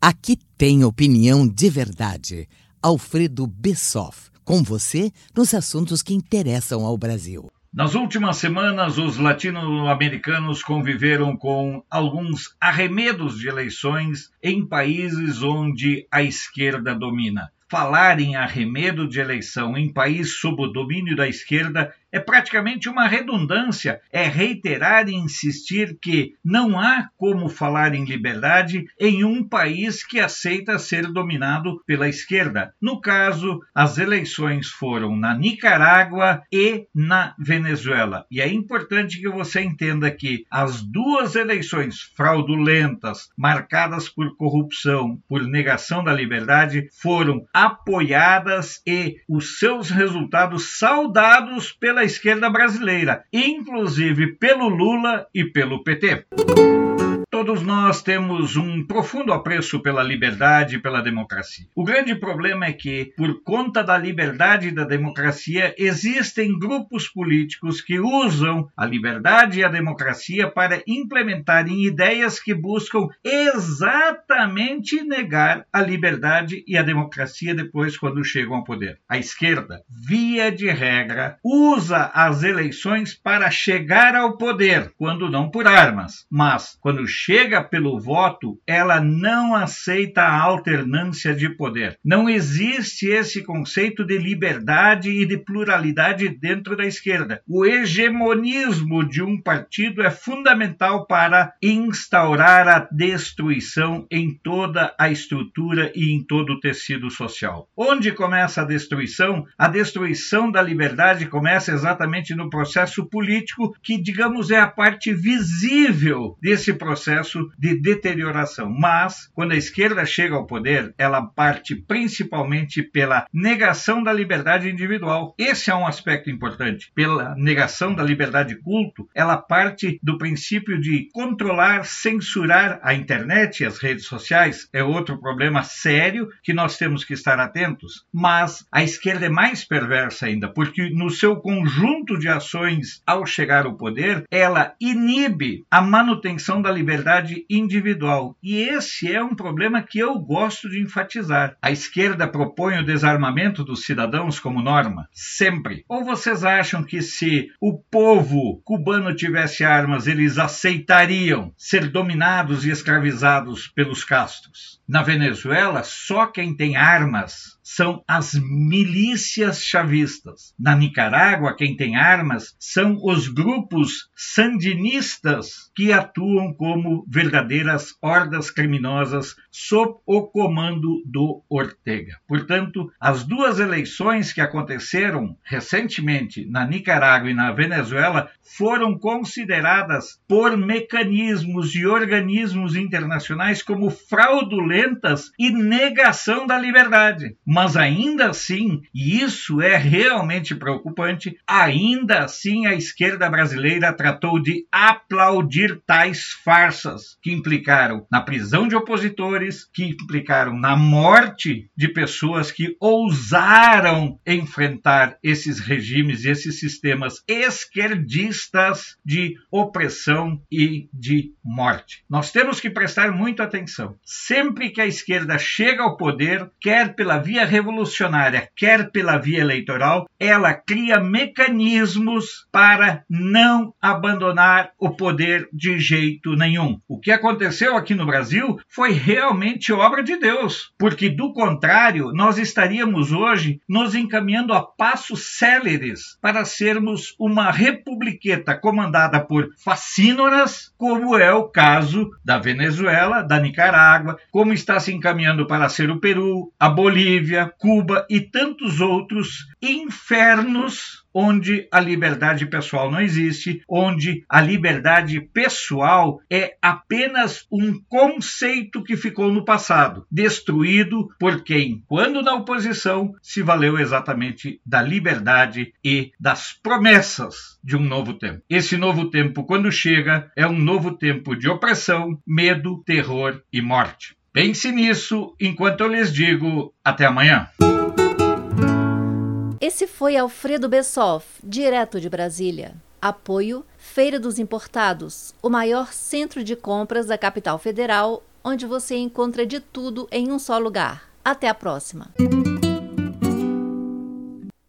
Aqui tem opinião de verdade. Alfredo Bessoff, com você nos assuntos que interessam ao Brasil. Nas últimas semanas, os latino-americanos conviveram com alguns arremedos de eleições em países onde a esquerda domina. Falar em arremedo de eleição em país sob o domínio da esquerda é praticamente uma redundância, é reiterar e insistir que não há como falar em liberdade em um país que aceita ser dominado pela esquerda. No caso, as eleições foram na Nicarágua e na Venezuela. E é importante que você entenda que as duas eleições fraudulentas, marcadas por corrupção, por negação da liberdade, foram apoiadas e os seus resultados saudados pela esquerda brasileira, inclusive pelo Lula e pelo PT. Todos nós temos um profundo apreço pela liberdade e pela democracia. O grande problema é que, por conta da liberdade e da democracia, existem grupos políticos que usam a liberdade e a democracia para implementarem ideias que buscam exatamente negar a liberdade e a democracia depois quando chegam ao poder. A esquerda, via de regra, usa as eleições para chegar ao poder, quando não por armas, mas quando chega pelo voto, ela não aceita a alternância de poder. Não existe esse conceito de liberdade e de pluralidade dentro da esquerda. O hegemonismo de um partido é fundamental para instaurar a destruição em toda a estrutura e em todo o tecido social. Onde começa a destruição? A destruição da liberdade começa exatamente no processo político, que, digamos, é a parte visível desse processo processo de deterioração. Mas, quando a esquerda chega ao poder, ela parte principalmente pela negação da liberdade individual. Esse é um aspecto importante. Pela negação da liberdade de culto, ela parte do princípio de controlar, censurar a internet e as redes sociais. É outro problema sério que nós temos que estar atentos. Mas a esquerda é mais perversa ainda, porque no seu conjunto de ações ao chegar ao poder, ela inibe a manutenção da liberdade liberdade individual. E esse é um problema que eu gosto de enfatizar. A esquerda propõe o desarmamento dos cidadãos como norma, sempre. Ou vocês acham que se o povo cubano tivesse armas, eles aceitariam ser dominados e escravizados pelos castros? Na Venezuela, só quem tem armas são as milícias chavistas. Na Nicarágua, quem tem armas são os grupos sandinistas que atuam como verdadeiras hordas criminosas sob o comando do Ortega. Portanto, as duas eleições que aconteceram recentemente na Nicarágua e na Venezuela foram consideradas por mecanismos e organismos internacionais como fraudulentas e negação da liberdade mas ainda assim, e isso é realmente preocupante, ainda assim a esquerda brasileira tratou de aplaudir tais farsas que implicaram na prisão de opositores, que implicaram na morte de pessoas que ousaram enfrentar esses regimes e esses sistemas esquerdistas de opressão e de morte. Nós temos que prestar muita atenção. Sempre que a esquerda chega ao poder, quer pela via revolucionária, quer pela via eleitoral, ela cria mecanismos para não abandonar o poder de jeito nenhum. O que aconteceu aqui no Brasil foi realmente obra de Deus, porque do contrário, nós estaríamos hoje nos encaminhando a passos céleres para sermos uma republiqueta comandada por facínoras, como é o caso da Venezuela, da Nicarágua, como está se encaminhando para ser o Peru, a Bolívia, Cuba e tantos outros infernos onde a liberdade pessoal não existe, onde a liberdade pessoal é apenas um conceito que ficou no passado, destruído por quem, quando na oposição, se valeu exatamente da liberdade e das promessas de um novo tempo. Esse novo tempo, quando chega, é um novo tempo de opressão, medo, terror e morte. Pense nisso enquanto eu lhes digo até amanhã. Esse foi Alfredo Bessoff, direto de Brasília. Apoio Feira dos Importados, o maior centro de compras da capital federal, onde você encontra de tudo em um só lugar. Até a próxima!